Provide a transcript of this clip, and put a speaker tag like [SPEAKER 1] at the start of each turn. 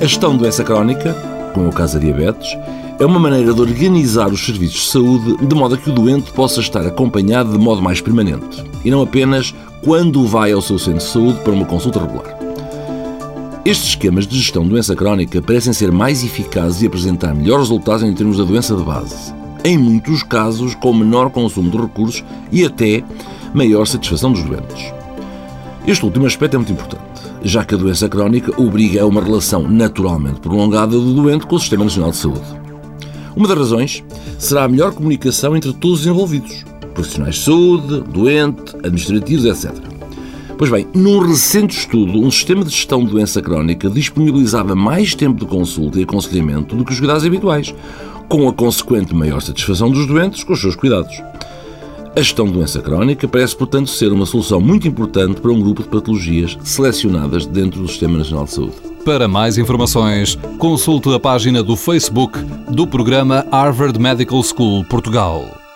[SPEAKER 1] A gestão de doença crónica, como é o caso da diabetes, é uma maneira de organizar os serviços de saúde de modo a que o doente possa estar acompanhado de modo mais permanente e não apenas quando vai ao seu centro de saúde para uma consulta regular. Estes esquemas de gestão de doença crónica parecem ser mais eficazes e apresentar melhores resultados em termos da doença de base, em muitos casos com menor consumo de recursos e até maior satisfação dos doentes. Este último aspecto é muito importante, já que a doença crónica obriga a uma relação naturalmente prolongada do doente com o Sistema Nacional de Saúde. Uma das razões será a melhor comunicação entre todos os envolvidos, profissionais de saúde, doente, administrativos, etc. Pois bem, num recente estudo, um sistema de gestão de doença crónica disponibilizava mais tempo de consulta e aconselhamento do que os cuidados habituais, com a consequente maior satisfação dos doentes com os seus cuidados. A gestão de doença crónica parece, portanto, ser uma solução muito importante para um grupo de patologias selecionadas dentro do Sistema Nacional de Saúde.
[SPEAKER 2] Para mais informações, consulte a página do Facebook do programa Harvard Medical School Portugal.